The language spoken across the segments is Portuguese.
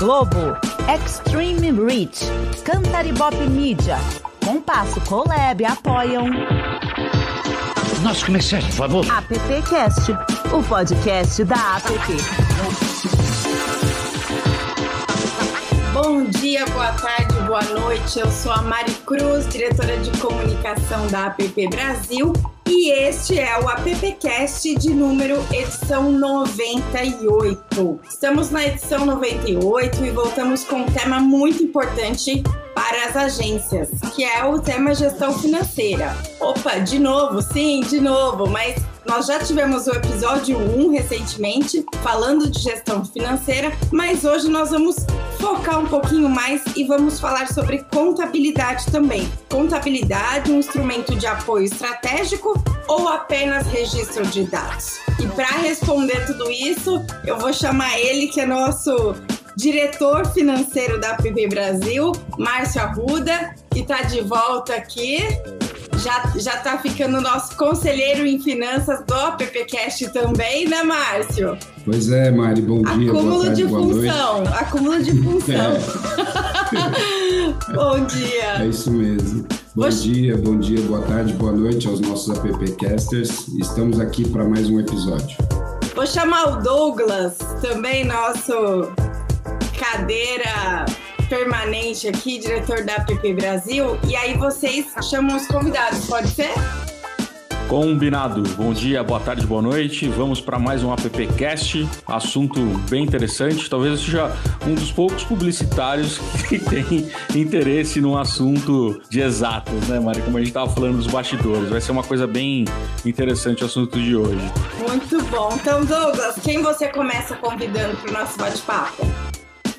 Globo, Extreme Reach, Cantaribop Media, Compasso Colab apoiam. Nosso comercial, por favor. AppCast, o podcast da App. Bom dia, boa tarde, boa noite. Eu sou a Mari Cruz, diretora de comunicação da App Brasil. E este é o AppCast de número edição 98. Estamos na edição 98 e voltamos com um tema muito importante para as agências, que é o tema gestão financeira. Opa, de novo, sim, de novo, mas nós já tivemos o episódio 1 recentemente, falando de gestão financeira, mas hoje nós vamos focar um pouquinho mais e vamos falar sobre contabilidade também. Contabilidade, um instrumento de apoio estratégico ou apenas registro de dados? E para responder tudo isso, eu vou chamar ele, que é nosso diretor financeiro da PB Brasil, Márcio Arruda, que está de volta aqui já, já tá ficando nosso conselheiro em finanças do AppCast também, né, Márcio? Pois é, Mari, bom dia. Acúmulo tarde, de função, acúmulo de função. É. bom dia. É isso mesmo. Bom dia, bom dia, boa tarde, boa noite aos nossos AppCasters. Estamos aqui para mais um episódio. Vou chamar o Douglas, também nosso cadeira permanente aqui, diretor da App Brasil, e aí vocês chamam os convidados, pode ser? Combinado. Bom dia, boa tarde, boa noite. Vamos para mais um AppCast. Assunto bem interessante. Talvez seja um dos poucos publicitários que tem interesse num assunto de exatos, né, Mari? Como a gente estava falando dos bastidores. Vai ser uma coisa bem interessante o assunto de hoje. Muito bom. Então, Douglas, quem você começa convidando para o nosso bate-papo?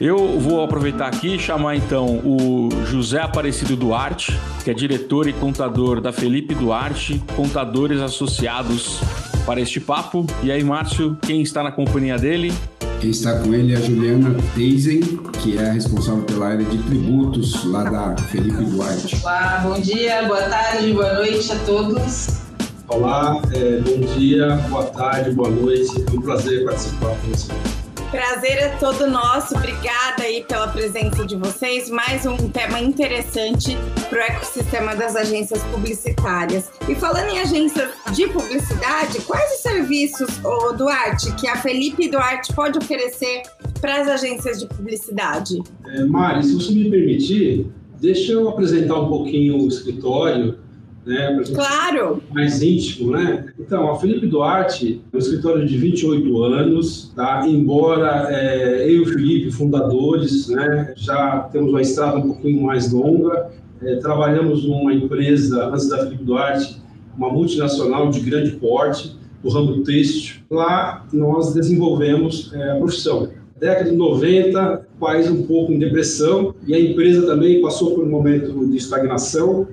Eu vou aproveitar aqui e chamar então o José Aparecido Duarte, que é diretor e contador da Felipe Duarte, contadores associados para este papo. E aí, Márcio, quem está na companhia dele? Quem está com ele é a Juliana Teisen, que é a responsável pela área de tributos lá da Felipe Duarte. Olá, bom dia, boa tarde, boa noite a todos. Olá, é, bom dia, boa tarde, boa noite. É um prazer participar com você. Prazer é todo nosso. Obrigada aí pela presença de vocês. Mais um tema interessante para o ecossistema das agências publicitárias. E falando em agências de publicidade, quais os serviços, oh, Duarte, que a Felipe Duarte pode oferecer para as agências de publicidade? É, Mari, se você me permitir, deixa eu apresentar um pouquinho o escritório né? claro! Mais íntimo, né? Então, a Felipe Duarte é um escritório de 28 anos, tá? Embora é, eu e o Felipe, fundadores, né? Já temos uma estrada um pouquinho mais longa. É, trabalhamos numa empresa, antes da Felipe Duarte, uma multinacional de grande porte, do ramo têxtil. Lá, nós desenvolvemos é, a profissão. Década de 90, país um pouco em depressão, e a empresa também passou por um momento de estagnação,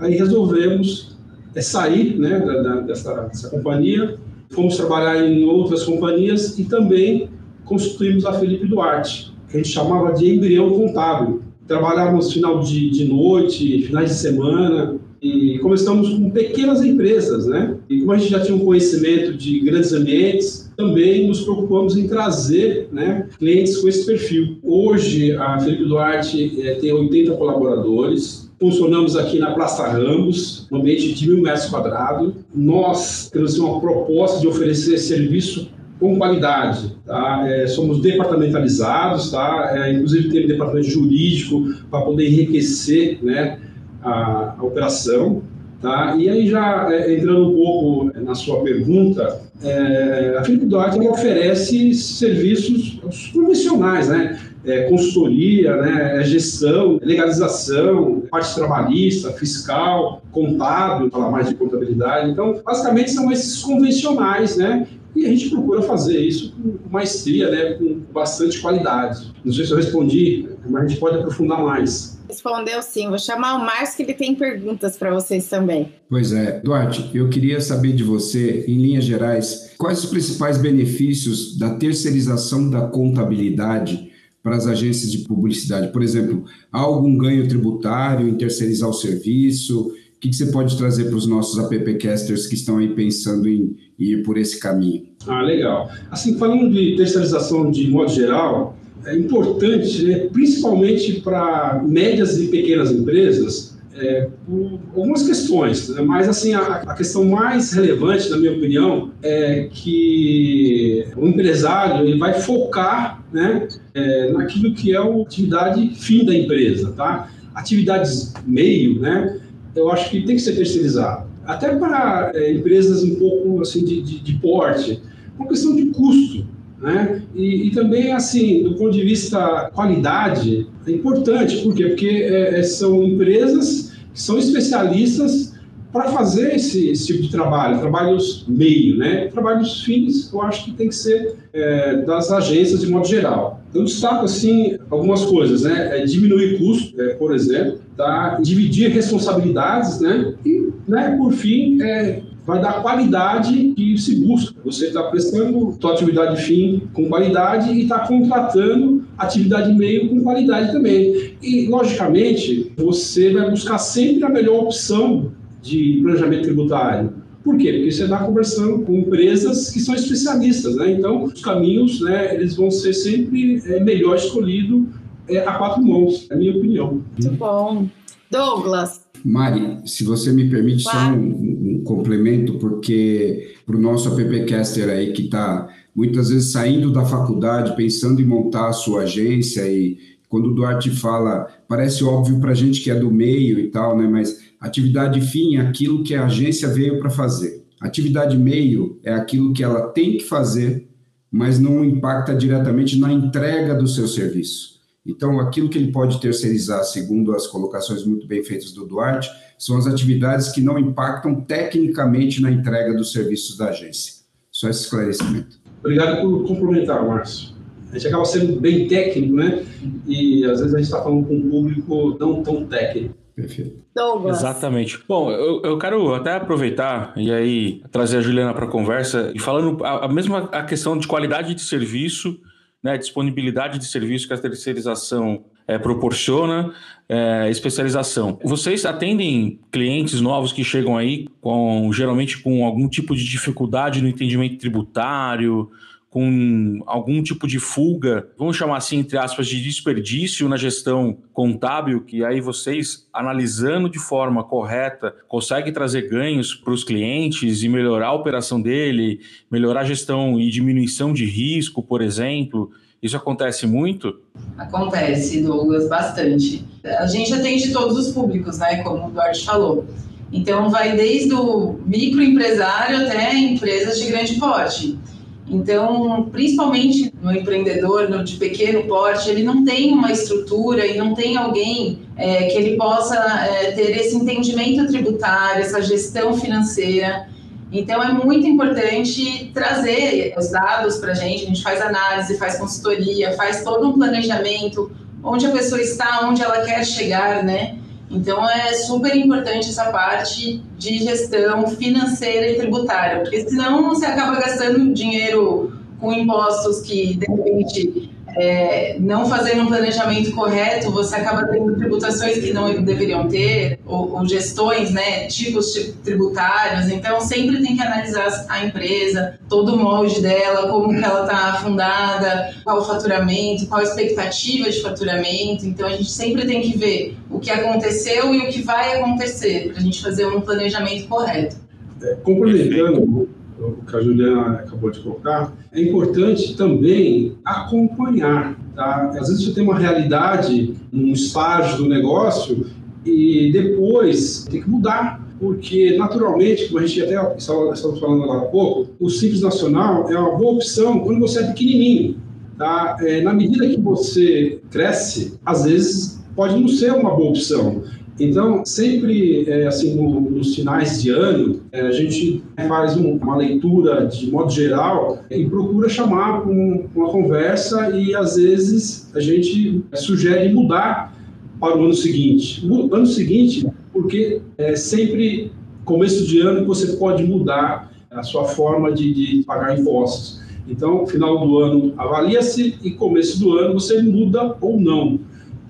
Aí resolvemos é, sair né, da, da, dessa, dessa companhia, fomos trabalhar em outras companhias e também constituímos a Felipe Duarte, que a gente chamava de embrião contábil. Trabalhávamos final de, de noite, finais de semana, e começamos com pequenas empresas, né? E como a gente já tinha um conhecimento de grandes ambientes, também nos preocupamos em trazer né, clientes com esse perfil. Hoje, a Felipe Duarte é, tem 80 colaboradores, Funcionamos aqui na Praça Ramos, no ambiente de mil metros quadrados. Nós temos uma proposta de oferecer serviço com qualidade. Tá? É, somos departamentalizados, tá? É, inclusive temos departamento jurídico para poder enriquecer né, a, a operação. Tá? E aí já é, entrando um pouco na sua pergunta, é, a Felipe Duarte oferece serviços convencionais, né? É, consultoria, né, é gestão, legalização, parte trabalhista, fiscal, contábil, falar mais de contabilidade. Então, basicamente são esses convencionais, né? E a gente procura fazer isso com maestria, né, com bastante qualidade. Não sei se eu respondi, mas a gente pode aprofundar mais. Respondeu sim. Vou chamar o Márcio, que ele tem perguntas para vocês também. Pois é. Duarte, eu queria saber de você, em linhas gerais, quais os principais benefícios da terceirização da contabilidade para as agências de publicidade? Por exemplo, há algum ganho tributário em terceirizar o serviço? O que, você pode trazer para os nossos appcasters que estão aí pensando em ir por esse caminho? Ah, legal. Assim, falando de terceirização de modo geral, é importante, né, principalmente para médias e pequenas empresas, é, algumas questões, né? mas assim a, a, questão mais relevante, na minha opinião, é que o empresário ele vai focar né, é, naquilo que é a atividade fim da empresa, tá? Atividades meio, né? Eu acho que tem que ser terceirizado, até para é, empresas um pouco assim de, de, de porte, uma questão de custo. Né? E, e, também, assim, do ponto de vista qualidade, é importante. Por quê? Porque é, é são empresas que são especialistas para fazer esse, esse, tipo de trabalho, trabalhos meio, né? Trabalhos fins, eu acho que tem que ser é, das agências de modo geral. Eu destaco, assim, algumas coisas, né? É diminuir custo, é, por exemplo, tá? dividir responsabilidades, né? E, né, por fim, é, vai dar qualidade que se busca. Você está prestando sua atividade fim com qualidade e está contratando atividade meio com qualidade também. E, logicamente, você vai buscar sempre a melhor opção de planejamento tributário. Por quê? Porque você está conversando com empresas que são especialistas, né? Então, os caminhos, né, eles vão ser sempre é, melhor escolhido é, a quatro mãos, é a minha opinião. Muito bom. Douglas, Mari, se você me permite claro. só um, um, complemento, porque para o nosso appcaster aí que está muitas vezes saindo da faculdade, pensando em montar a sua agência e quando o Duarte fala, parece óbvio para a gente que é do meio e tal, né? Mas atividade fim é aquilo que a agência veio para fazer. Atividade meio é aquilo que ela tem que fazer, mas não impacta diretamente na entrega do seu serviço. Então, aquilo que ele pode terceirizar, segundo as colocações muito bem feitas do Duarte, são as atividades que não impactam tecnicamente na entrega dos serviços da agência. Só esse esclarecimento. Obrigado por complementar, Márcio. A gente acaba sendo bem técnico, né? E às vezes a gente está falando com um público não tão técnico. Perfeito. Douglas. Exatamente. Bom, eu, eu quero até aproveitar e aí trazer a Juliana para a conversa e falando a, a mesma a questão de qualidade de serviço né, disponibilidade de serviço que a terceirização é, proporciona, é, especialização. Vocês atendem clientes novos que chegam aí com geralmente com algum tipo de dificuldade no entendimento tributário, com algum tipo de fuga, vamos chamar assim, entre aspas, de desperdício na gestão contábil, que aí vocês, analisando de forma correta, conseguem trazer ganhos para os clientes e melhorar a operação dele, melhorar a gestão e diminuição de risco, por exemplo. Isso acontece muito? Acontece, Douglas, bastante. A gente atende todos os públicos, né? Como o Duarte falou. Então, vai desde o microempresário até empresas de grande porte. Então, principalmente no empreendedor no, de pequeno porte, ele não tem uma estrutura e não tem alguém é, que ele possa é, ter esse entendimento tributário, essa gestão financeira. Então, é muito importante trazer os dados para a gente. A gente faz análise, faz consultoria, faz todo um planejamento, onde a pessoa está, onde ela quer chegar, né? Então é super importante essa parte de gestão financeira e tributária, porque senão você acaba gastando dinheiro com impostos que de repente é, não fazendo um planejamento correto, você acaba tendo tributações que não deveriam ter, ou, ou gestões, né, tipos tributários. Então, sempre tem que analisar a empresa, todo o molde dela, como que ela está fundada, qual o faturamento, qual a expectativa de faturamento. Então, a gente sempre tem que ver o que aconteceu e o que vai acontecer, para a gente fazer um planejamento correto. É, complementando o que a Juliana acabou de colocar, é importante também acompanhar. Tá? Às vezes você tem uma realidade, um estágio do negócio, e depois tem que mudar. Porque, naturalmente, como a gente até estava falando agora há pouco, o Simples Nacional é uma boa opção quando você é pequenininho. Tá? É, na medida que você cresce, às vezes pode não ser uma boa opção. Então, sempre, é, assim, no, nos finais de ano, é, a gente faz um, uma leitura de modo geral e procura chamar para um, uma conversa e, às vezes, a gente sugere mudar para o ano seguinte. O ano seguinte, porque é sempre começo de ano que você pode mudar a sua forma de, de pagar impostos. Então, final do ano avalia-se e começo do ano você muda ou não.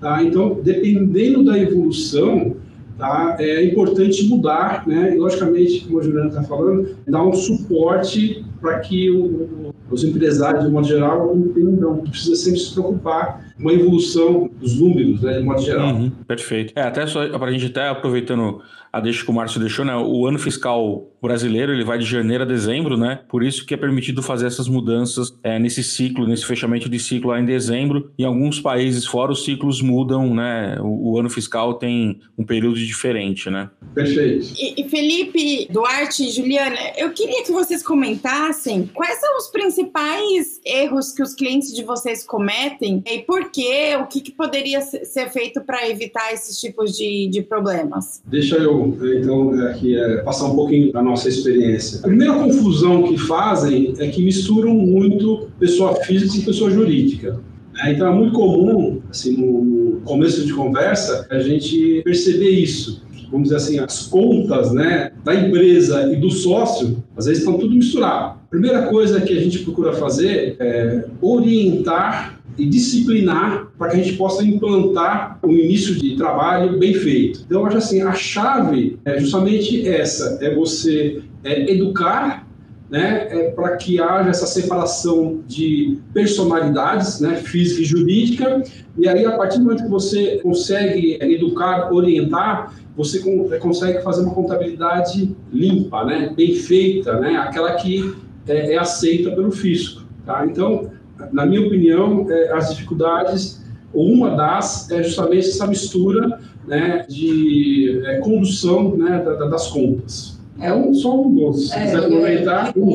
Tá? Então, dependendo da evolução, tá? é importante mudar, né? E, logicamente, como a Juliana está falando, dar um suporte para que o, os empresários, de modo geral, entendam que precisa sempre se preocupar com a evolução dos números, né, de modo geral. Uhum, perfeito. É, até só para a gente até aproveitando a deixa que o Márcio deixou, né? O ano fiscal brasileiro ele vai de janeiro a dezembro, né? Por isso que é permitido fazer essas mudanças é, nesse ciclo, nesse fechamento de ciclo lá em dezembro. Em alguns países fora os ciclos mudam, né? O, o ano fiscal tem um período diferente, né? Perfeito. E, e Felipe, Duarte e Juliana, eu queria que vocês comentassem quais são os principais erros que os clientes de vocês cometem e por quê, o que, que poderia ser feito para evitar esses tipos de, de problemas. Deixa eu então, aqui é, passar um pouquinho da nossa experiência. A primeira confusão que fazem é que misturam muito pessoa física e pessoa jurídica. Né? Então, é muito comum, assim, no começo de conversa, a gente perceber isso. Vamos dizer assim, as contas né, da empresa e do sócio, às vezes estão tudo misturado. Primeira coisa que a gente procura fazer é orientar e disciplinar para que a gente possa implantar um início de trabalho bem feito. Então, eu acho assim, a chave é justamente essa, é você é, educar né, é, para que haja essa separação de personalidades, né, física e jurídica, e aí a partir do momento que você consegue educar, orientar, você é, consegue fazer uma contabilidade limpa, né, bem feita, né, aquela que é, é aceita pelo fisco. Tá? Então, na minha opinião, é, as dificuldades, uma das, é justamente essa mistura né, de é, condução né, da, das contas. É um, só um dos. Se quiser aproveitar. Um.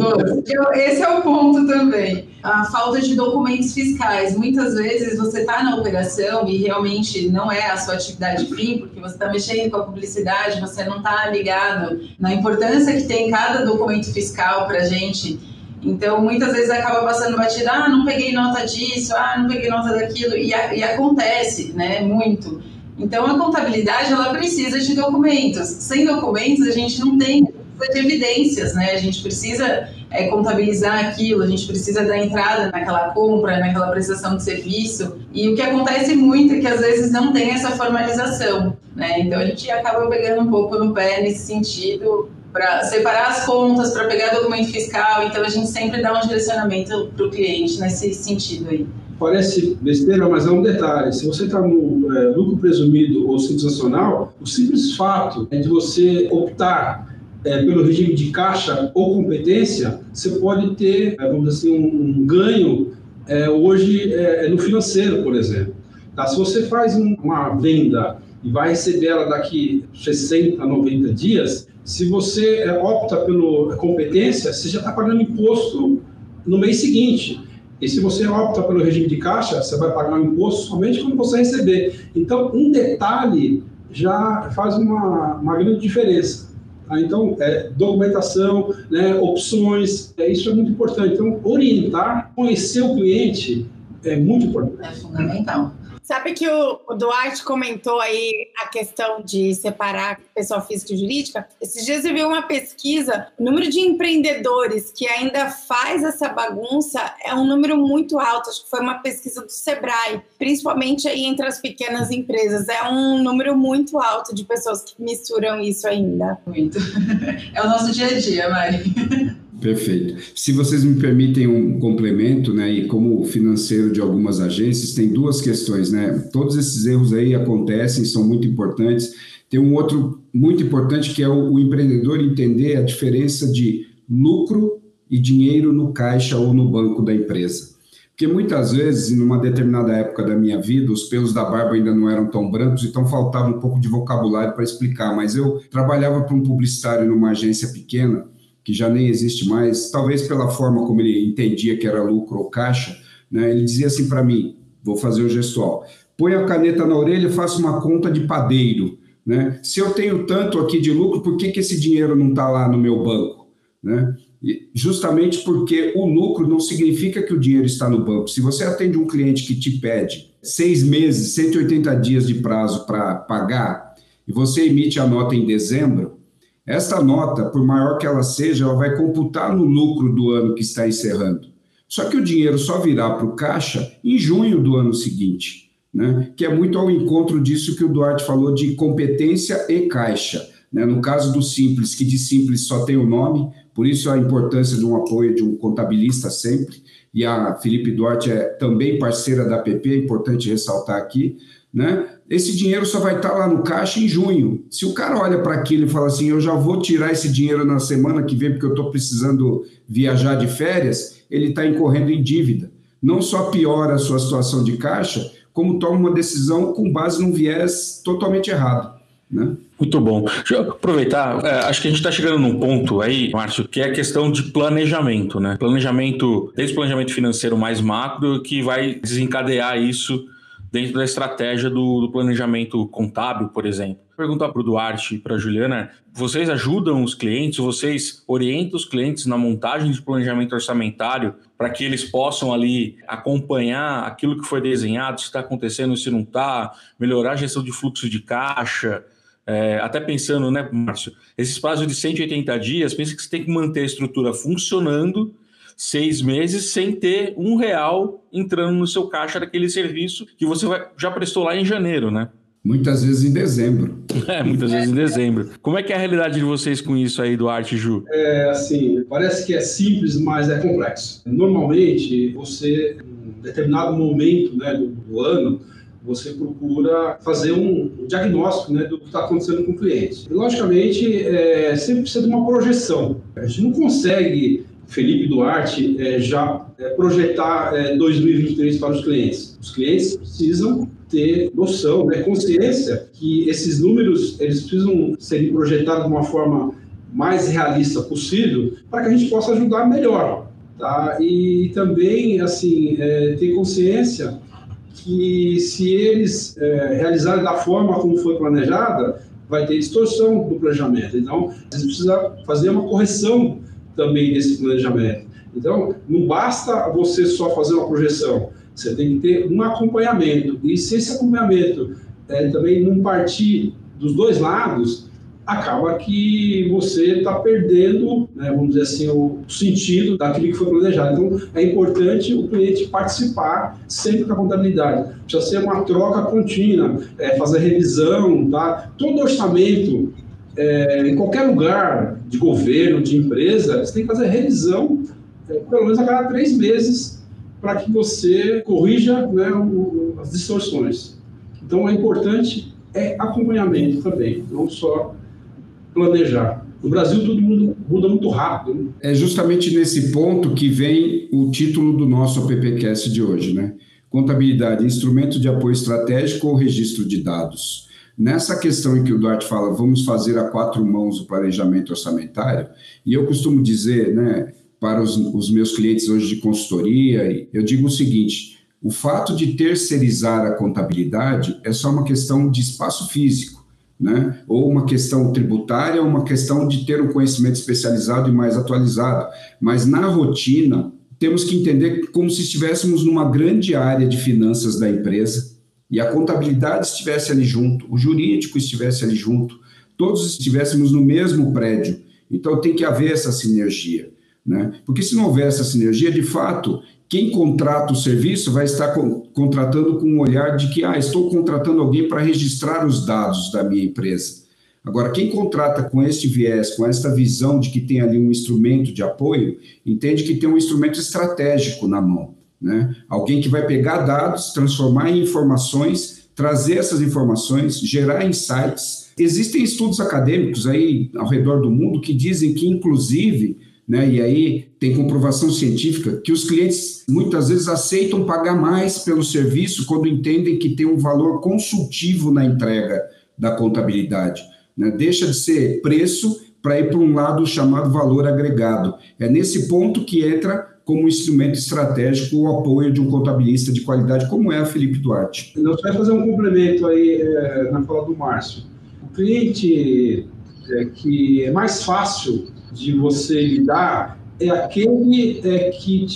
Esse é o ponto também. A falta de documentos fiscais. Muitas vezes você está na operação e realmente não é a sua atividade fim, porque você está mexendo com a publicidade, você não está ligado na importância que tem cada documento fiscal para a gente então, muitas vezes acaba passando batida, ah, não peguei nota disso, ah, não peguei nota daquilo, e, e acontece, né, muito. Então, a contabilidade, ela precisa de documentos. Sem documentos, a gente não tem de evidências, né? A gente precisa é, contabilizar aquilo, a gente precisa dar entrada naquela compra, naquela prestação de serviço. E o que acontece muito é que às vezes não tem essa formalização, né? Então a gente acaba pegando um pouco no pé nesse sentido, para separar as contas, para pegar documento fiscal. Então a gente sempre dá um direcionamento para o cliente nesse sentido aí. Parece besteira, mas é um detalhe. Se você está no é, lucro presumido ou simples nacional, o simples fato de você optar é, pelo regime de caixa ou competência, você pode ter, é, vamos dizer assim, um, um ganho é, hoje é, no financeiro, por exemplo. Tá? Se você faz um, uma venda e vai receber ela daqui 60 a 90 dias, se você é, opta pela competência, você já está pagando imposto no mês seguinte. E se você opta pelo regime de caixa, você vai pagar o imposto somente quando você receber. Então, um detalhe já faz uma, uma grande diferença. Tá? Então, é, documentação, né, opções, é, isso é muito importante. Então, orientar, conhecer o cliente é muito importante. É fundamental. Sabe que o, Duarte comentou aí a questão de separar pessoa física e jurídica? Esses dias eu vi uma pesquisa, o número de empreendedores que ainda faz essa bagunça é um número muito alto. Acho que foi uma pesquisa do Sebrae, principalmente aí entre as pequenas empresas. É um número muito alto de pessoas que misturam isso ainda. Muito. É o nosso dia a dia, Mari. Perfeito. Se vocês me permitem um complemento, né, e como financeiro de algumas agências, tem duas questões, né? Todos esses erros aí acontecem, são muito importantes. Tem um outro muito importante que é o, o empreendedor entender a diferença de lucro e dinheiro no caixa ou no banco da empresa. Porque muitas vezes, numa determinada época da minha vida, os pelos da barba ainda não eram tão brancos, então faltava um pouco de vocabulário para explicar. Mas eu trabalhava para um publicitário numa agência pequena que já nem existe mais, talvez pela forma como ele entendia que era lucro ou caixa, né, ele dizia assim para mim: vou fazer o gestual, põe a caneta na orelha e faça uma conta de padeiro. Né? Se eu tenho tanto aqui de lucro, por que, que esse dinheiro não está lá no meu banco? Né? Justamente porque o lucro não significa que o dinheiro está no banco. Se você atende um cliente que te pede seis meses, 180 dias de prazo para pagar, e você emite a nota em dezembro, esta nota, por maior que ela seja, ela vai computar no lucro do ano que está encerrando. Só que o dinheiro só virá para o caixa em junho do ano seguinte, né? que é muito ao encontro disso que o Duarte falou de competência e caixa. Né? No caso do Simples, que de Simples só tem o nome, Por isso a importância de um apoio de um contabilista sempre. E a Felipe Duarte é também parceira da PP, é importante ressaltar aqui, né? Esse dinheiro só vai estar lá no caixa em junho. Se o cara olha para aquilo e fala assim, eu já vou tirar esse dinheiro na semana que vem porque eu estou precisando viajar de férias, ele está incorrendo em dívida. Não só piora a sua situação de caixa, como toma uma decisão com base num viés totalmente errado. Né? Muito bom. Deixa eu aproveitar, é, acho que a gente está chegando num ponto aí, Márcio, que é a questão de planejamento, né? Planejamento, desde o planejamento financeiro mais macro, que vai desencadear isso dentro da estratégia do, do planejamento contábil, por exemplo. Perguntar para o Duarte e para a Juliana, vocês ajudam os clientes, vocês orientam os clientes na montagem de planejamento orçamentário para que eles possam ali acompanhar aquilo que foi desenhado, se está acontecendo, se não está, melhorar a gestão de fluxo de caixa, é, até pensando, né, Márcio, esses prazos de 180 dias, pensa que você tem que manter a estrutura funcionando seis meses sem ter um real entrando no seu caixa daquele serviço que você vai, já prestou lá em janeiro, né? Muitas vezes em dezembro. É, muitas vezes em dezembro. Como é que é a realidade de vocês com isso aí, Duarte e Ju? É, assim, parece que é simples, mas é complexo. Normalmente, você, em determinado momento né, do, do ano, você procura fazer um diagnóstico né, do que está acontecendo com o cliente. E, logicamente, é, sempre precisa de uma projeção. A gente não consegue, Felipe Duarte, é, já é, projetar 2023 é, para os clientes. Os clientes precisam ter noção, né, consciência que esses números eles precisam serem projetados de uma forma mais realista possível para que a gente possa ajudar melhor. Tá? E também, assim, é, ter consciência que se eles é, realizarem da forma como foi planejada, vai ter distorção do planejamento. Então, a gente precisa fazer uma correção também desse planejamento. Então, não basta você só fazer uma projeção, você tem que ter um acompanhamento. E se esse acompanhamento é, também não partir dos dois lados, acaba que você está perdendo, né, vamos dizer assim, o sentido daquilo que foi planejado. Então, é importante o cliente participar sempre com a contabilidade. Precisa ser uma troca contínua, é, fazer revisão, tá? Todo orçamento, é, em qualquer lugar de governo, de empresa, você tem que fazer revisão é, pelo menos a cada três meses para que você corrija né, o, as distorções. Então, é importante é acompanhamento também, não só planejar. No Brasil, tudo muda, muda muito rápido. Né? É justamente nesse ponto que vem o título do nosso AppCast de hoje, né? Contabilidade, instrumento de apoio estratégico ou registro de dados? Nessa questão em que o Duarte fala, vamos fazer a quatro mãos o planejamento orçamentário, e eu costumo dizer, né, para os, os meus clientes hoje de consultoria, eu digo o seguinte: o fato de terceirizar a contabilidade é só uma questão de espaço físico né? ou uma questão tributária, ou uma questão de ter um conhecimento especializado e mais atualizado. Mas na rotina, temos que entender como se estivéssemos numa grande área de finanças da empresa e a contabilidade estivesse ali junto, o jurídico estivesse ali junto, todos estivéssemos no mesmo prédio. Então tem que haver essa sinergia. Né? Porque se não houver essa sinergia, de fato, quem contrata o serviço vai estar contratando com um olhar de que, ah, estou contratando alguém para registrar os dados da minha empresa. Agora, quem contrata com este viés, com esta visão de que tem ali um instrumento de apoio, entende que tem um instrumento estratégico na mão. Né? Alguém que vai pegar dados, transformar em informações, trazer essas informações, gerar insights. Existem estudos acadêmicos aí ao redor do mundo que dizem que, inclusive, né? E aí tem comprovação científica que os clientes muitas vezes aceitam pagar mais pelo serviço quando entendem que tem um valor consultivo na entrega da contabilidade. Né? Deixa de ser preço para ir para um lado chamado valor agregado. É nesse ponto que entra como instrumento estratégico o apoio de um contabilista de qualidade, como é a Felipe Duarte. Nós vamos fazer um complemento aí é, na fala do Márcio. O cliente é, que é mais fácil de você lidar é aquele é, que,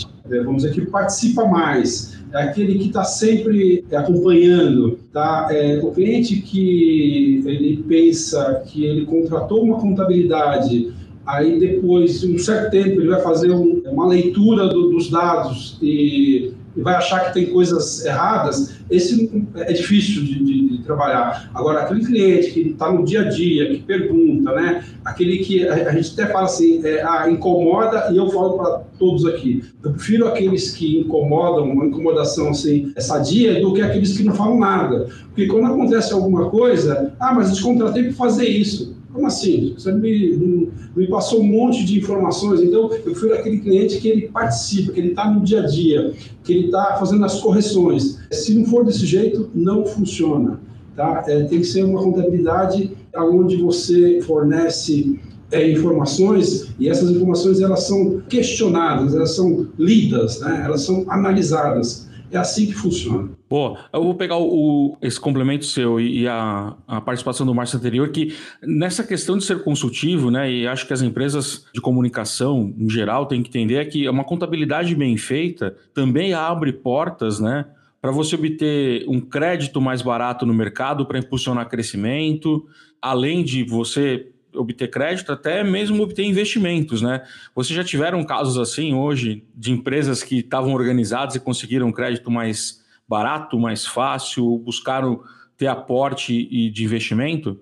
vamos dizer, que participa mais, é aquele que está sempre acompanhando, tá? É, o cliente que ele pensa que ele contratou uma contabilidade, aí depois de um certo tempo ele vai fazer um, uma leitura do, dos dados e e vai achar que tem coisas erradas, esse é difícil de, de, de trabalhar. Agora, aquele cliente que está no dia a dia, que pergunta, né? Aquele que a, a gente até fala assim, é, ah, incomoda, e eu falo para todos aqui, eu prefiro aqueles que incomodam, uma incomodação assim, sadia, do que aqueles que não falam nada. Porque quando acontece alguma coisa, ah, mas eu te contratei para fazer isso. Como assim? Você me, me, passou um monte de informações, então eu fui aquele cliente que ele participa, que ele está no dia a dia, que ele está fazendo as correções. Se não for desse jeito, não funciona. Tá? É, tem que ser uma contabilidade onde você fornece é, informações e essas informações elas são questionadas, elas são lidas, né? elas são analisadas. É assim que funciona. Pô, eu vou pegar o, esse complemento seu e, a, a, participação do Márcio anterior, que nessa questão de ser consultivo, né, e acho que as empresas de comunicação, em geral, têm que entender que uma contabilidade bem feita também abre portas, né, para você obter um crédito mais barato no mercado para impulsionar crescimento, além de você obter crédito, até mesmo obter investimentos, né? Vocês já tiveram casos assim hoje de empresas que estavam organizadas e conseguiram crédito mais barato, mais fácil, buscaram ter aporte e de investimento?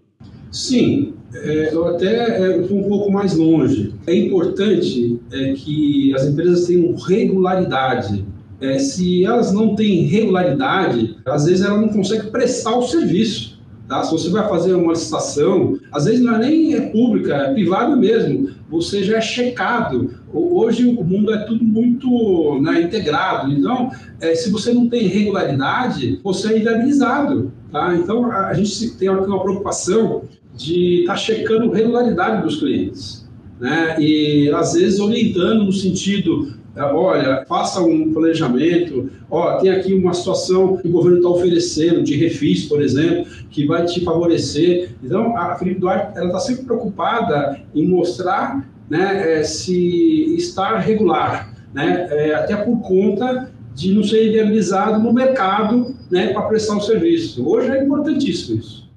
Sim, é, eu até é, um pouco mais longe. É importante é, que as empresas tenham regularidade. É, se elas não têm regularidade, às vezes ela não consegue prestar o serviço. Tá? Se você vai fazer uma licitação, às vezes não é nem é pública, é privada mesmo, você já é checado. Hoje o mundo é tudo muito né, integrado, então é, se você não tem regularidade, você é inviabilizado. Tá? Então a, gente tem uma preocupação de estar tá checando regularidade dos clientes. Né? E às vezes orientando no sentido olha, faça um planejamento, ó, tem aqui uma situação que o governo está oferecendo, de refis, por exemplo, que vai te favorecer. Então, a Felipe Duarte está sempre preocupada em mostrar né, é, se está regular, né, é, até por conta de não ser viabilizado no mercado né, para prestar um serviço. Hoje é importantíssimo isso.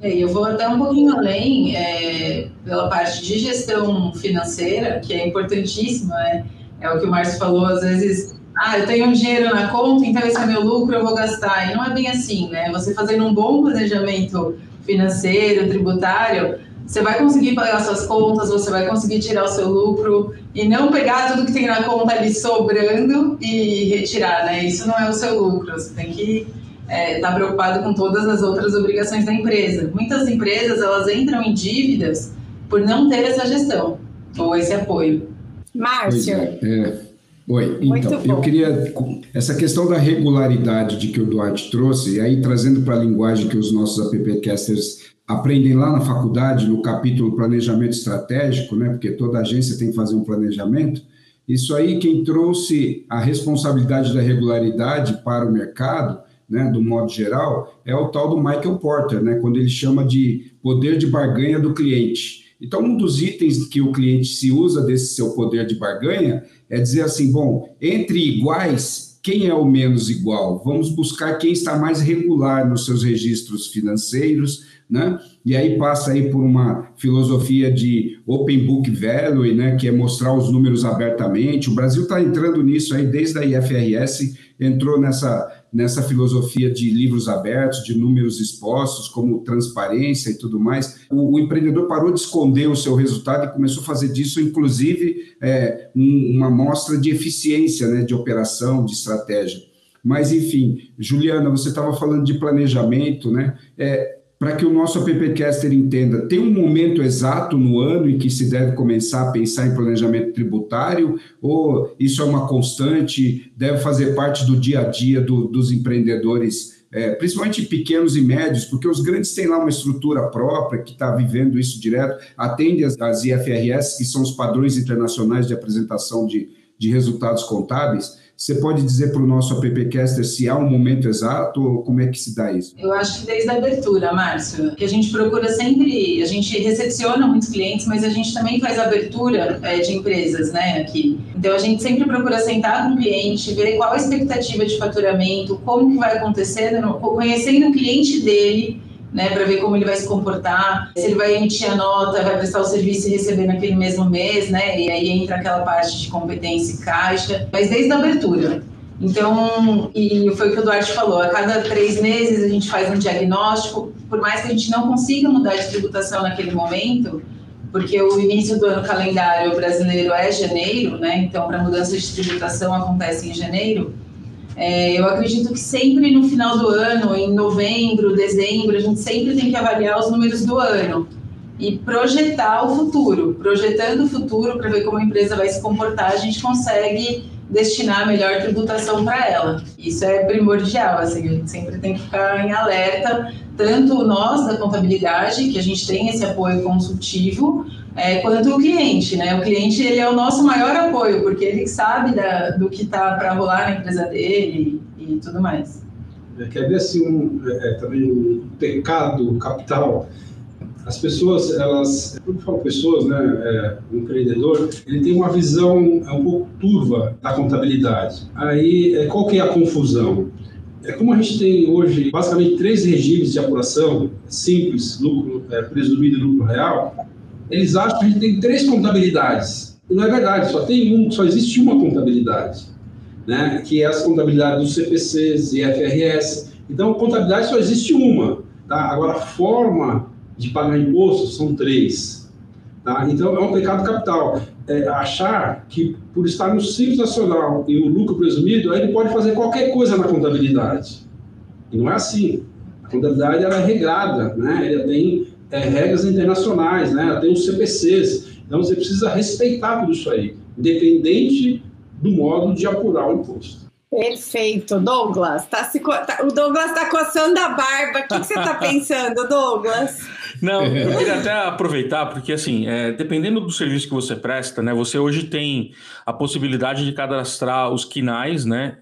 É, eu vou até um pouquinho além é, pela parte de gestão financeira, que é importantíssima, né? É o que o Márcio falou, às vezes, ah, eu tenho um dinheiro na conta, então esse é meu lucro, eu vou gastar. E não é bem assim, né? Você fazendo um bom planejamento financeiro, tributário, você vai conseguir pagar suas contas, você vai conseguir tirar o seu lucro e não pegar tudo que tem na conta ali sobrando e retirar, né? Isso não é o seu lucro. Você tem que estar é, tá preocupado com todas as outras obrigações da empresa. Muitas empresas elas entram em dívidas por não ter essa gestão ou esse apoio. Márcio. É, é. Oi, então, eu queria. Essa questão da regularidade de que o Duarte trouxe, e aí trazendo para a linguagem que os nossos appcasters aprendem lá na faculdade, no capítulo Planejamento Estratégico, né? Porque toda agência tem que fazer um planejamento. Isso aí, quem trouxe a responsabilidade da regularidade para o mercado, né, do modo geral, é o tal do Michael Porter, né, quando ele chama de poder de barganha do cliente. Então, um dos itens que o cliente se usa desse seu poder de barganha é dizer assim: bom, entre iguais, quem é o menos igual? Vamos buscar quem está mais regular nos seus registros financeiros, né? E aí passa aí por uma filosofia de open book value, né? Que é mostrar os números abertamente. O Brasil está entrando nisso aí desde a IFRS, entrou nessa nessa filosofia de livros abertos, de números expostos, como transparência e tudo mais, o, o empreendedor parou de esconder o seu resultado e começou a fazer disso, inclusive, é, um, uma mostra de eficiência, né, de operação, de estratégia. Mas, enfim, Juliana, você estava falando de planejamento, né? É, para que o nosso appcaster entenda, tem um momento exato no ano em que se deve começar a pensar em planejamento tributário? Ou isso é uma constante, deve fazer parte do dia a dia do, dos empreendedores, é, principalmente pequenos e médios, porque os grandes têm lá uma estrutura própria que está vivendo isso direto, atende as IFRS, que são os padrões internacionais de apresentação de, de resultados contábeis, você pode dizer para o nosso appcaster se há um momento exato ou como é que se dá isso? Eu acho que desde a abertura, Márcio, que a gente procura sempre, a gente recepciona muitos clientes, mas a gente também faz abertura é, de empresas, né, aqui. Então a gente sempre procura sentar com o cliente, ver qual a expectativa de faturamento, como que vai acontecer, conhecendo o cliente dele, né, para ver como ele vai se comportar, se ele vai emitir a nota, vai prestar o serviço e receber naquele mesmo mês, né, e aí entra aquela parte de competência e caixa, mas desde a abertura. Então, e foi o que o Duarte falou, a cada três meses a gente faz um diagnóstico, por mais que a gente não consiga mudar de tributação naquele momento, porque o início do ano calendário brasileiro é janeiro, né? Então, para mudança de tributação acontece em janeiro. É, eu acredito que sempre no final do ano, em novembro, dezembro, a gente sempre tem que avaliar os números do ano e projetar o futuro. Projetando o futuro para ver como a empresa vai se comportar, a gente consegue destinar a melhor tributação para ela. Isso é primordial, assim, a gente sempre tem que ficar em alerta, tanto nós da contabilidade, que a gente tem esse apoio consultivo, é, quanto o cliente, né? O cliente ele é o nosso maior apoio, porque ele sabe da, do que está para rolar na empresa dele e, e tudo mais. É, quer ver assim, um, é, é também um pecado capital as pessoas, elas, quando eu falo pessoas, né, é, um empreendedor, ele tem uma visão é, um pouco turva da contabilidade. Aí, é, qual que é a confusão? É como a gente tem hoje basicamente três regimes de apuração simples, lucro é, presumido e lucro real, eles acham que a gente tem três contabilidades. E não é verdade, só tem um, só existe uma contabilidade, né? que é a contabilidade dos CPCs e FRS. Então, contabilidade só existe uma. Tá? Agora, a forma de pagar imposto são três. Tá? Então, é um pecado capital. É achar que, por estar no Simples Nacional e o lucro presumido, aí ele pode fazer qualquer coisa na contabilidade. E não é assim. A contabilidade ela é regrada, né? ela tem é, regras internacionais, né? ela tem os CPCs. Então, você precisa respeitar tudo isso aí, independente do modo de apurar o imposto. Perfeito, Douglas. Tá se, tá, o Douglas está coçando a barba. O que, que você está pensando, Douglas? Não, eu queria até aproveitar, porque assim, é, dependendo do serviço que você presta, né, você hoje tem a possibilidade de cadastrar os quinais, né,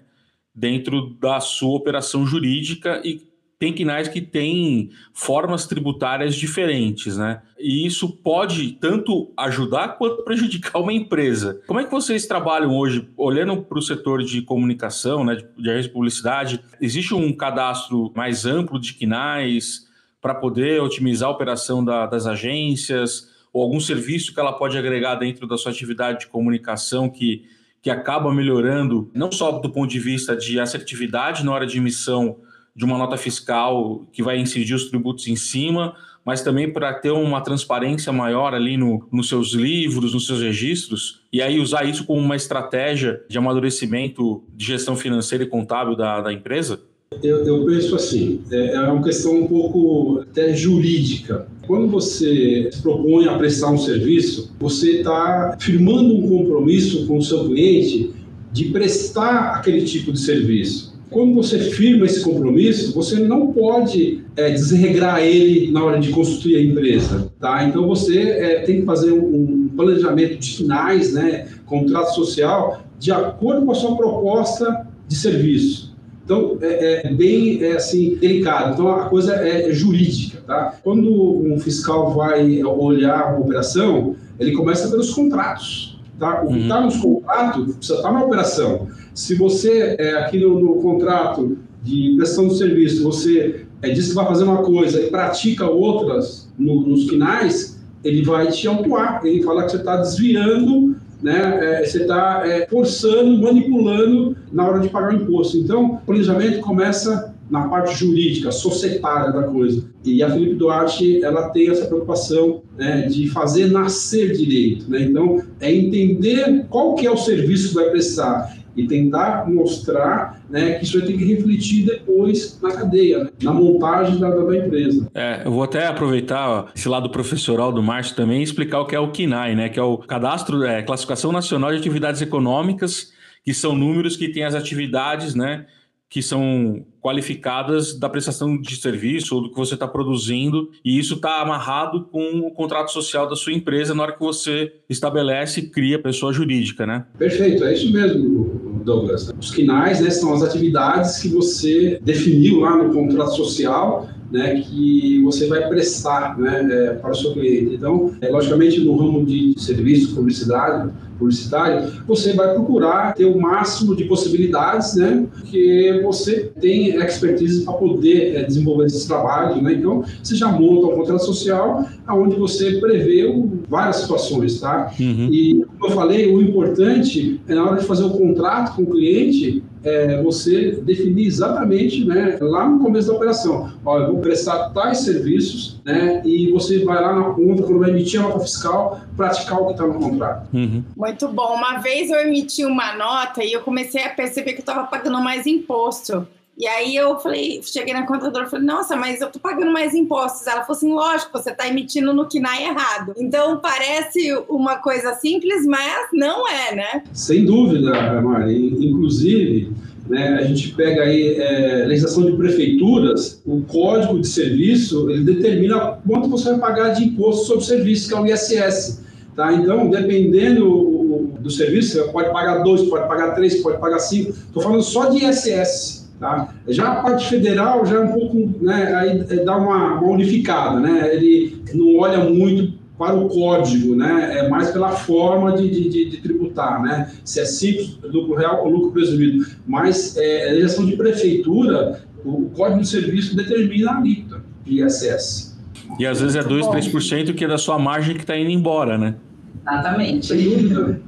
dentro da sua operação jurídica e tem quinais que têm formas tributárias diferentes, né? E isso pode tanto ajudar quanto prejudicar uma empresa. Como é que vocês trabalham hoje, olhando para o setor de comunicação, né, de de publicidade? Existe um cadastro mais amplo de quinais para poder otimizar a operação da, das agências? Ou algum serviço que ela pode agregar dentro da sua atividade de comunicação que, que acaba melhorando, não só do ponto de vista de assertividade na hora de emissão de uma nota fiscal que vai incidir os tributos em cima, mas também para ter uma transparência maior ali no, nos seus livros, nos seus registros, e aí usar isso como uma estratégia de amadurecimento de gestão financeira e contábil da, da empresa? Eu, eu, penso assim, é, é uma questão um pouco até jurídica. Quando você se propõe a prestar um serviço, você está firmando um compromisso com o seu cliente de prestar aquele tipo de serviço. Quando você firma esse compromisso, você não pode é, desregrar ele na hora de construir a empresa, tá? Então você é, tem que fazer um planejamento de finais, né, contrato social, de acordo com a sua proposta de serviço. Então, é, é bem é, assim, delicado. Então, a coisa é, jurídica. Tá? Quando um fiscal vai olhar uma operação, ele começa pelos contratos. Tá? O que está uhum. nos contratos precisa estar tá na operação. Se você, é, aqui no, no, contrato de prestação de serviço, você é, diz que vai fazer uma coisa e pratica outras no, nos finais, ele vai te autuar. Ele fala que você está desviando, né, é, você está é, forçando, manipulando na hora de pagar o imposto. Então, o planejamento começa na parte jurídica, societária da coisa. E a Felipe Duarte, ela tem essa preocupação né, de fazer nascer direito. Né? Então, é entender qual que é o serviço que vai prestar e tentar mostrar né, que isso vai ter que refletir depois na cadeia, né, na montagem da, da, empresa. É, eu vou até aproveitar ó, esse lado professoral do Márcio também e explicar o que é o KINAI, né, que é o Cadastro, é, Classificação Nacional de Atividades Econômicas, que são números que têm as atividades, né, que são qualificadas da prestação de serviço ou do que você está produzindo, e isso está amarrado com o contrato social da sua empresa na hora que você estabelece e cria pessoa jurídica, né? Perfeito, é isso mesmo, Douglas. Os quinais né, são as atividades que você definiu lá no contrato social né, que você vai prestar né, é, para o seu cliente. Então, é, logicamente, no ramo de serviço, publicidade, publicitário, você vai procurar ter o máximo de possibilidades, né, porque você tem expertise para poder é, desenvolver esse trabalho, né, então você já monta um contrato social onde você prevê várias situações, tá? Uhum. E, como eu falei, o importante é na hora de fazer o contrato com o cliente, é, você definir exatamente né, lá no começo da operação. Olha, eu vou prestar tais serviços né, e você vai lá na conta, quando vai emitir a nota fiscal, praticar o que está no contrato. Uhum. Muito bom. Uma vez eu emiti uma nota e eu comecei a perceber que eu estava pagando mais imposto. E aí eu falei, cheguei na contadora e falei, nossa, mas eu tô pagando mais impostos. Ela falou assim, lógico, você tá emitindo no KNAI errado. Então parece uma coisa simples, mas não é, né? Sem dúvida, Mari. Inclusive, né, a gente pega aí é, legislação de prefeituras, o código de serviço, ele determina quanto você vai pagar de imposto sobre serviço, que é o ISS. Tá? Então, dependendo do serviço, você pode pagar dois, pode pagar três, pode pagar cinco. Estou falando só de ISS. Tá? Já a parte federal já é um pouco, né, aí é, dá uma, uma, unificada, né? Ele não olha muito para o código, né? É mais pela forma de, de, de tributar, né? Se é simples, lucro real ou lucro presumido. Mas é, a legislação de prefeitura, o código de serviço determina a alíquota de ISS. E às vezes é 2, 3% que é da sua margem que está indo embora, né? Exatamente. Sem dúvida.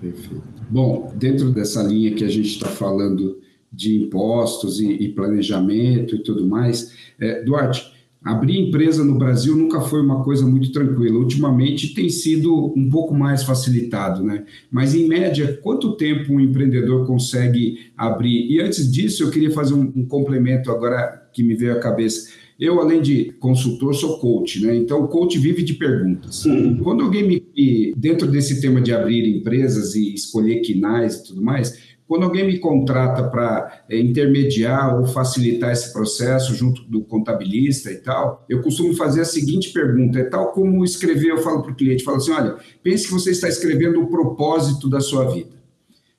Perfeito. Bom, dentro dessa linha que a gente está falando de impostos e, e, planejamento e tudo mais. É, Duarte, abrir empresa no Brasil nunca foi uma coisa muito tranquila. Ultimamente tem sido um pouco mais facilitado, né? Mas, em média, quanto tempo um empreendedor consegue abrir? E antes disso, eu queria fazer um, um complemento agora que me veio à cabeça. Eu, além de consultor, sou coach, né? Então, o coach vive de perguntas. Uhum. Quando alguém me. Dentro desse tema de abrir empresas e escolher quinais e tudo mais, quando alguém me contrata para é, intermediar ou facilitar esse processo junto do contabilista e tal, eu costumo fazer a seguinte pergunta: é tal como escrever, eu falo para o cliente, falo assim, olha, pense que você está escrevendo o propósito da sua vida,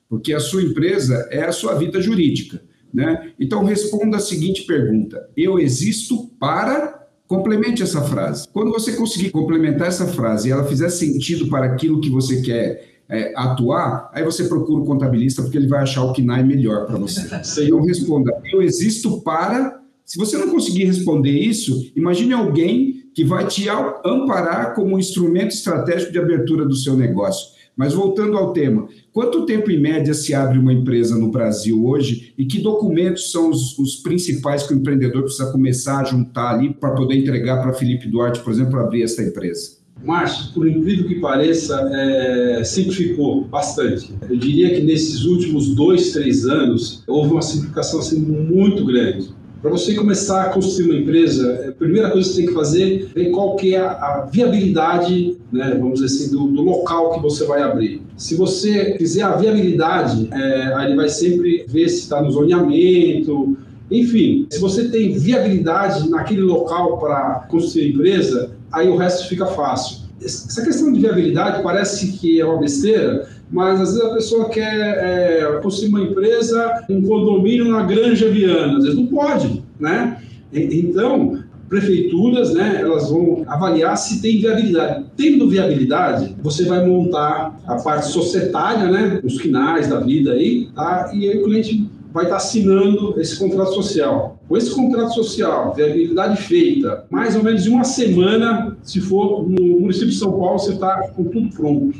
porque a sua empresa é a sua vida jurídica, né? Então responda a seguinte pergunta: eu existo para Complemente essa frase. Quando você conseguir complementar essa frase e ela fizer sentido para aquilo que você quer é, atuar, aí você procura o contabilista porque ele vai achar o KNAI melhor para você. Então responda, eu existo para. Se você não conseguir responder isso, imagine alguém que vai te amparar como um instrumento estratégico de abertura do seu negócio. Mas voltando ao tema, quanto tempo em média se abre uma empresa no Brasil hoje e que documentos são os, os principais que o empreendedor precisa começar a juntar ali para poder entregar para Felipe Duarte, por exemplo, abrir essa empresa? Márcio, por incrível que pareça, é, simplificou bastante. Eu diria que nesses últimos dois, três anos, houve uma simplificação assim, muito grande. Para você começar a construir uma empresa, a primeira coisa que você tem que fazer é qual que é a, viabilidade, né, vamos dizer assim, do, do, local que você vai abrir. Se você fizer a viabilidade, é, aí ele vai sempre ver se está no zoneamento, enfim, se você tem viabilidade naquele local para construir a empresa, aí o resto fica fácil. Essa questão de viabilidade parece que é uma besteira, mas às vezes a pessoa quer é, construir uma empresa, um condomínio na Granja Viana, às vezes não pode, né? Então, prefeituras, né, elas vão avaliar se tem viabilidade. Tendo viabilidade, você vai montar a parte societária, né, os quinais da vida aí, tá? E aí o cliente vai estar assinando esse contrato social. Com esse contrato social, viabilidade feita, mais ou menos em uma semana, se for no município de São Paulo, você está com tudo pronto.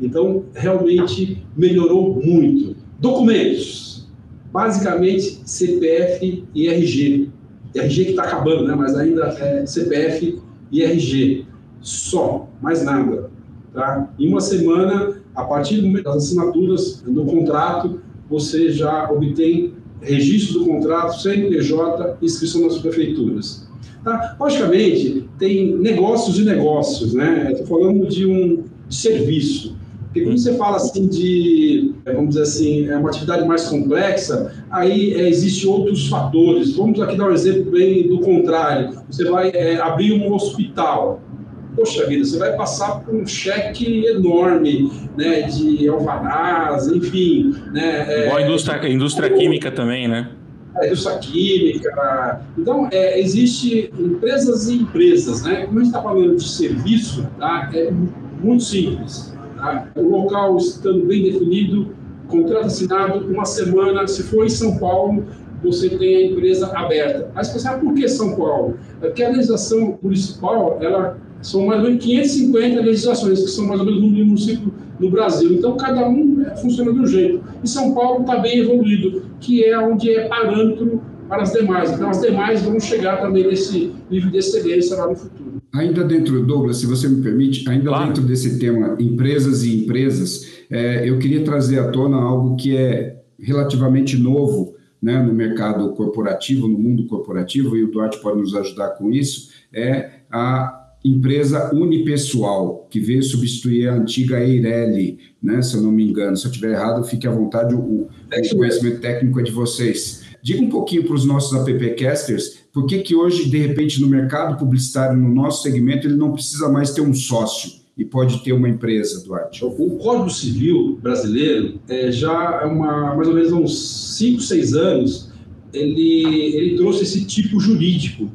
Então, realmente melhorou muito. Documentos, basicamente CPF e RG. RG que está acabando, né? mas ainda é CPF e RG. Só, mais nada. Tá? Em uma semana, a partir das assinaturas do contrato, você já obtém registro do contrato, CNPJ inscrição nas prefeituras. Tá? Logicamente, tem negócios e negócios, né? Estou falando de um de serviço. Porque quando você fala assim de, é, vamos dizer assim, é uma atividade mais complexa, aí é, existem outros fatores. Vamos aqui dar um exemplo bem do contrário. Você vai é, abrir um hospital poxa vida, você vai passar por um cheque enorme, né, de alvarás, enfim, né. É, Igual a indústria, indústria química também, né? A indústria química. Então, é, existe empresas e empresas, né? Como a gente está falando de serviço, tá? é muito simples. Tá? O local estando bem definido, contrato assinado, uma semana, se for em São Paulo, você tem a empresa aberta. Aí você pensa, ah, por que São Paulo? É porque a legislação municipal, ela são mais ou menos 550 legislações, que são mais ou menos no município no Brasil. Então, cada um é, funciona de um jeito. E São Paulo está bem evoluído, que é onde é parâmetro para as demais. Então, as demais vão chegar também nesse nível de excelência lá no futuro. Ainda dentro, Douglas, se você me permite, ainda claro. dentro desse tema empresas e empresas, é, eu queria trazer à tona algo que é relativamente novo né, no mercado corporativo, no mundo corporativo, e o Duarte pode nos ajudar com isso, é a empresa unipessoal, que veio substituir a antiga Eireli, né, se eu não me engano. Se eu estiver errado, fique à vontade, o, o conhecimento técnico é de vocês. Diga um pouquinho para os nossos appcasters por que, que hoje, de repente, no mercado publicitário, no nosso segmento, ele não precisa mais ter um sócio e pode ter uma empresa, Duarte? O Código Civil brasileiro é, já é uma, mais ou menos uns 5, 6 anos, ele, ele trouxe esse tipo jurídico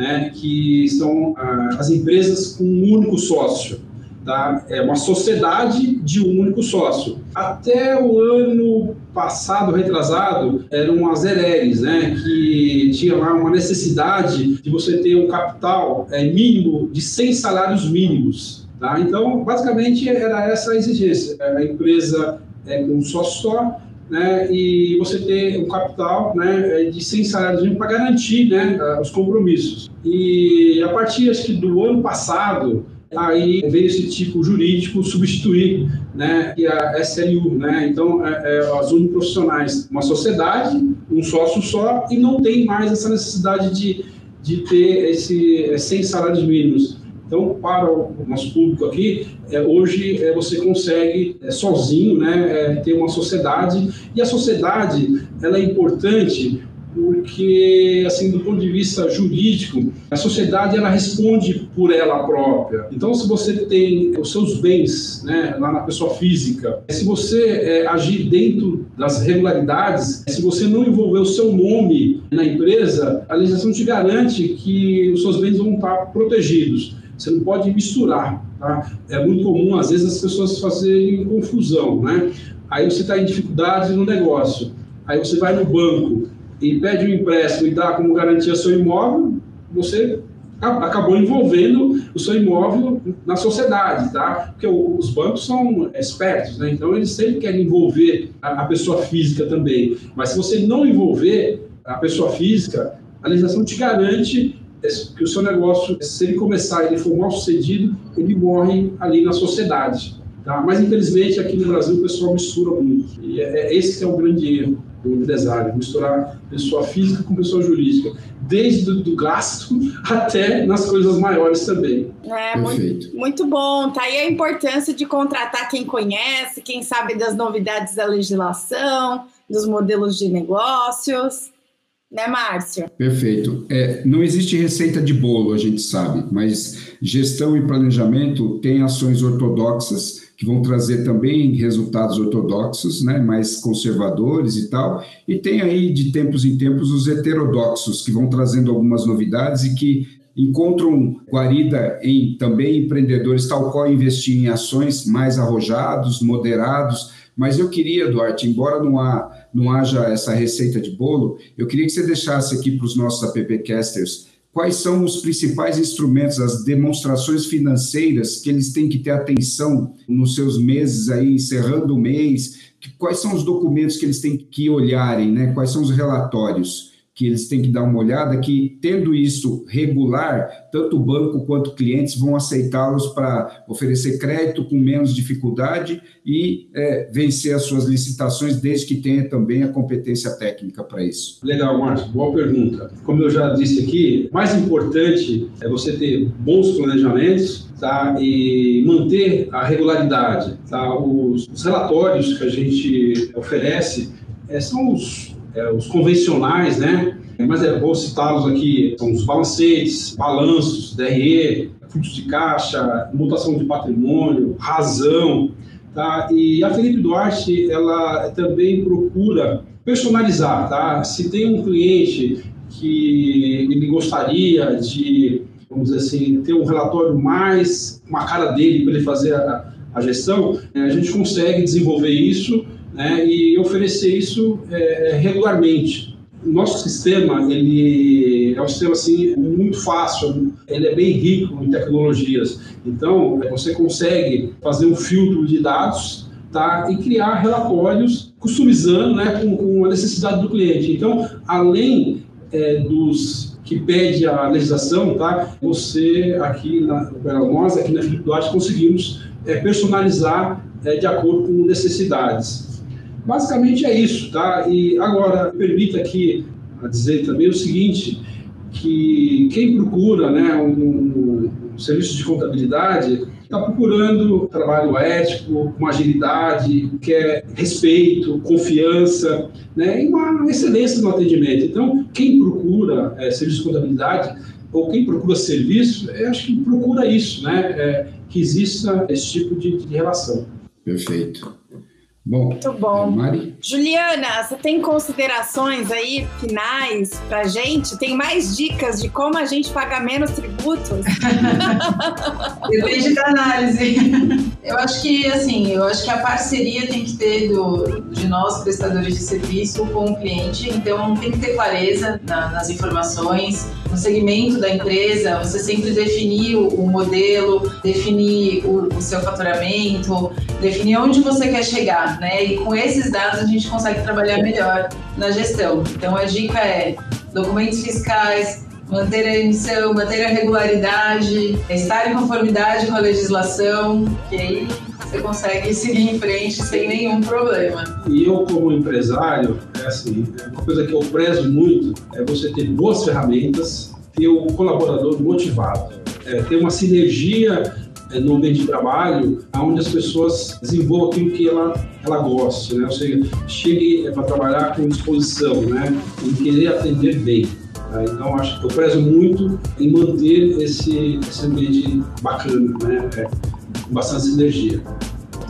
né, que são ah, as empresas com um único sócio. Tá? É uma sociedade de um único sócio. Até o ano passado, retrasado, eram as ERERs, né, que tinha lá uma necessidade de você ter um capital é, mínimo de 100 salários mínimos. Tá? Então, basicamente, era essa a exigência. A empresa é com um sócio só, né, e você ter um capital né, de 100 salários mínimos para garantir né, os compromissos. E a partir acho que do ano passado, aí veio esse tipo jurídico substituir né, a SLU, né? então é, é, as uniprofissionais, uma sociedade, um sócio só, e não tem mais essa necessidade de, de ter esse 100 salários mínimos. Então, para o nosso público aqui, é, hoje é, você consegue é, sozinho né, é, ter uma sociedade, e a sociedade ela é importante porque, assim, do ponto de vista jurídico, a sociedade ela responde por ela própria. Então, se você tem os seus bens, né, lá na pessoa física, se você é, agir dentro das regularidades, se você não envolver o seu nome na empresa, a legislação te garante que os seus bens vão estar protegidos. Você não pode misturar, tá? É muito comum, às vezes, as pessoas fazerem confusão, né? Aí você está em dificuldades no negócio, aí você vai no banco e pede um empréstimo e dá como garantia seu imóvel, você acabou envolvendo o seu imóvel na sociedade, tá? Porque os bancos são espertos, né? Então eles sempre querem envolver a pessoa física também. Mas se você não envolver a pessoa física, a legislação te garante que o seu negócio, se ele começar e ele for mal sucedido, ele morre ali na sociedade. Tá? Mas, infelizmente, aqui no Brasil o pessoal mistura muito. E é, é esse que é o grande erro do empresário, misturar pessoa física com pessoa jurídica, desde do, do gasto até nas coisas maiores também. É, muito, muito bom. Tá aí a importância de contratar quem conhece, quem sabe das novidades da legislação, dos modelos de negócios né, Márcio? Perfeito. É, não existe receita de bolo, a gente sabe, mas gestão e planejamento têm ações ortodoxas que vão trazer também resultados ortodoxos, né, mais conservadores e tal, e tem aí de tempos em tempos os heterodoxos que vão trazendo algumas novidades e que encontram guarida em também empreendedores tal qual investir em ações mais arrojados, moderados, mas eu queria, Duarte, embora não, há, não haja essa receita de bolo, eu queria que você deixasse aqui para os nossos appcasters quais são os principais instrumentos, as demonstrações financeiras que eles têm que ter atenção nos seus meses aí, encerrando o mês, quais são os documentos que eles têm que olharem, né? quais são os relatórios que eles têm que dar uma olhada, que tendo isso regular, tanto o banco quanto clientes vão aceitá-los para oferecer crédito com menos dificuldade e é, vencer as suas licitações, desde que tenha também a competência técnica para isso. Legal, Márcio, boa pergunta. Como eu já disse aqui, mais importante é você ter bons planejamentos, tá? E manter a regularidade, tá? Os, os relatórios que a gente oferece é, são os é, os convencionais, né? Mas é, vou citá-los aqui, são os balancetes, balanços, DRE, fluxo de caixa, mutação de patrimônio, razão, tá? E a Felipe Duarte, ela também procura personalizar, tá? Se tem um cliente que ele gostaria de, vamos dizer assim, ter um relatório mais uma cara dele para ele fazer a, a gestão, a gente consegue desenvolver isso né, e oferecer isso é, regularmente. O nosso sistema ele é um sistema assim muito fácil, ele é bem rico em tecnologias. Então, você consegue fazer um filtro de dados tá? e criar relatórios customizando né, com, com a necessidade do cliente. Então, além é, dos que pede a legislação, tá? Você aqui na nós aqui na Duarte conseguimos é, personalizar é, de acordo com necessidades. Basicamente é isso, tá? E agora permita aqui dizer também o seguinte, que quem procura, né, um, um serviço de contabilidade está procurando trabalho ético, com agilidade, quer respeito, confiança, né, e uma excelência no atendimento. Então, quem procura é, serviço de contabilidade ou quem procura serviço, eu acho que procura isso, né, é, que exista esse tipo de, de relação. Perfeito. Bom, Muito bom. Mari? Juliana, você tem considerações aí finais para gente? Tem mais dicas de como a gente paga menos tributos? Depende da análise. Eu acho que, assim, eu acho que a parceria tem que ter do, de nós, prestadores de serviço, com o cliente. Então, tem que ter clareza na, nas informações, no segmento da empresa, você sempre definir o, o modelo, definir o, o seu faturamento, definir onde você quer chegar né? E com esses dados a gente consegue trabalhar melhor na gestão. Então a dica é documentos fiscais, manter a emissão, manter a regularidade, estar em conformidade com a legislação, que aí você consegue seguir em frente sem nenhum problema. E eu, como empresário, é assim, uma coisa que eu prezo muito é você ter boas ferramentas, ter o colaborador motivado, é, ter uma sinergia é, no ambiente de trabalho, onde as pessoas desenvolvam aquilo que ela, ela gosta, né? ou seja, chegue é, para trabalhar com disposição, né? em querer atender bem. Tá? Então, acho que eu prezo muito em manter esse, esse ambiente bacana, né? É, com bastante energia.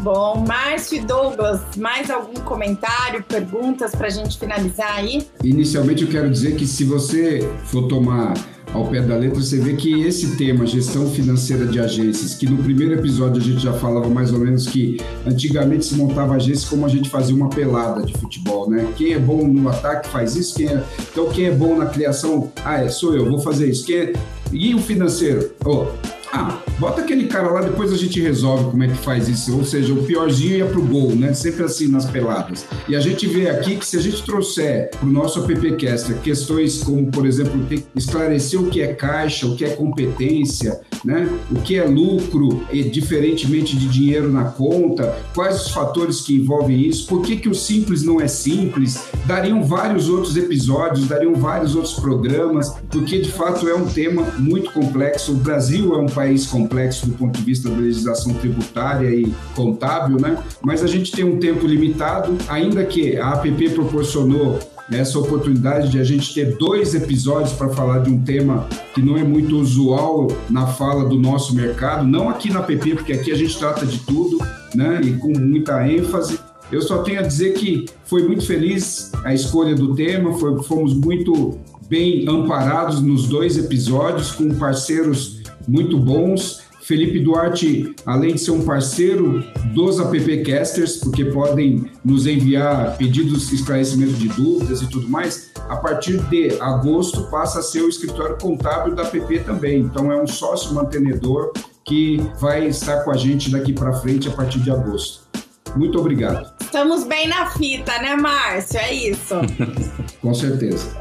Bom, Márcio e Douglas, mais algum comentário, perguntas para a gente finalizar aí? Inicialmente, eu quero dizer que se você for tomar ao pé da letra, você vê que esse tema, gestão financeira de agências, que no primeiro episódio a gente já falava mais ou menos que antigamente se montava agência como a gente fazia uma pelada de futebol, né? Quem é bom no ataque faz isso, quem é... então quem é bom na criação, ah, é, sou eu, vou fazer isso. Quem é... E o financeiro? Oh, ah, bota aquele cara lá, depois a gente resolve como é que faz isso. Ou seja, o piorzinho ia pro gol, né? Sempre assim nas peladas. E a gente vê aqui que se a gente trouxer pro nosso appcaster questões como, por exemplo, esclarecer o que é caixa, o que é competência, né? O que é lucro, e, diferentemente de dinheiro na conta, quais os fatores que envolvem isso, por que, que o simples não é simples, dariam vários outros episódios, dariam vários outros programas, porque de fato é um tema muito complexo. O Brasil é um país complexo do ponto de vista da legislação tributária e contábil, né? Mas a gente tem um tempo limitado, ainda que a APP proporcionou essa oportunidade de a gente ter dois episódios para falar de um tema que não é muito usual na fala do nosso mercado, não aqui na PP, porque aqui a gente trata de tudo, né? E com muita ênfase. Eu só tenho a dizer que foi muito feliz a escolha do tema, foi, fomos muito bem amparados nos dois episódios, com parceiros muito bons. Felipe Duarte, além de ser um parceiro dos AppCasters, porque podem nos enviar pedidos, esclarecimento de dúvidas e tudo mais, a partir de agosto passa a ser o escritório contábil da app também. Então é um sócio mantenedor que vai estar com a gente daqui para frente a partir de agosto. Muito obrigado. Estamos bem na fita, né, Márcio? É isso. Com certeza.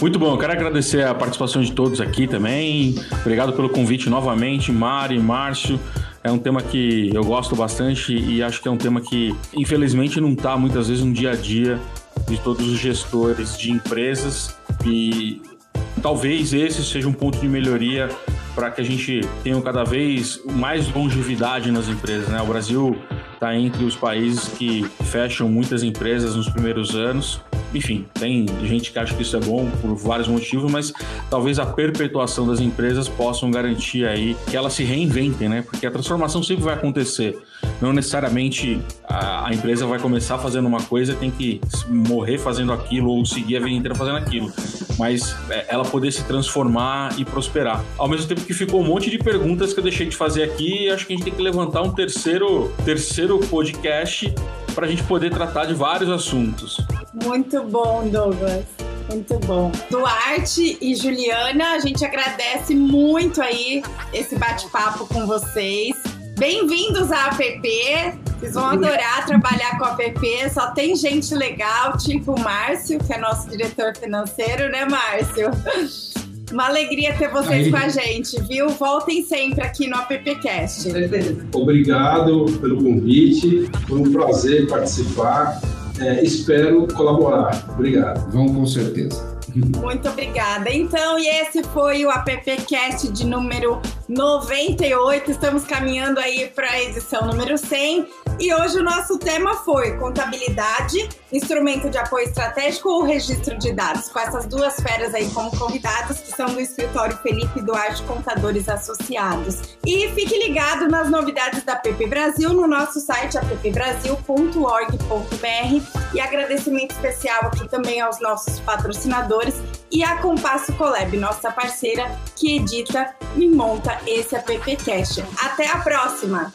Muito bom, quero agradecer a participação de todos aqui também. Obrigado pelo convite novamente, Mari, Márcio. É um tema que eu gosto bastante e acho que é um tema que, infelizmente, não está muitas vezes no dia a dia de todos os gestores de empresas e talvez esse seja um ponto de melhoria para que a gente tenha cada vez mais longevidade nas empresas. Né? O Brasil está entre os países que fecham muitas empresas nos primeiros anos. Enfim, tem gente que acha que isso é bom por vários motivos, mas talvez a perpetuação das empresas possam garantir aí que elas se reinventem, né? Porque a transformação sempre vai acontecer. Não necessariamente a, empresa vai começar fazendo uma coisa, tem que morrer fazendo aquilo ou seguir a vida inteira fazendo aquilo. Mas é, ela poder se transformar e prosperar. Ao mesmo tempo que ficou um monte de perguntas que eu deixei de fazer aqui, acho que a gente tem que levantar um terceiro, terceiro podcast para a gente poder tratar de vários assuntos. Muito bom, Douglas. Muito bom. Duarte e Juliana, a gente agradece muito aí esse bate-papo com vocês. Bem-vindos à APP. Vocês vão adorar trabalhar com a APP. Só tem gente legal, tipo o Márcio, que é nosso diretor financeiro, né, Márcio? Uma alegria ter vocês Aí. com a gente, viu? Voltem sempre aqui no AppCast. Obrigado pelo convite. Foi um prazer participar. É, espero colaborar. Obrigado. Vão com certeza. Muito obrigada. Então, e esse foi o AppCast de número 98. Estamos caminhando aí para a edição número 100. E hoje o nosso tema foi contabilidade, instrumento de apoio estratégico ou registro de dados, com essas duas feras aí como convidados, que são do escritório Felipe Duarte Contadores Associados. E fique ligado nas novidades da PP Brasil no nosso site appbrasil.org.br e agradecimento especial aqui também aos nossos patrocinadores e a Compasso Colab, nossa parceira que edita e monta esse AppCast. Até a próxima!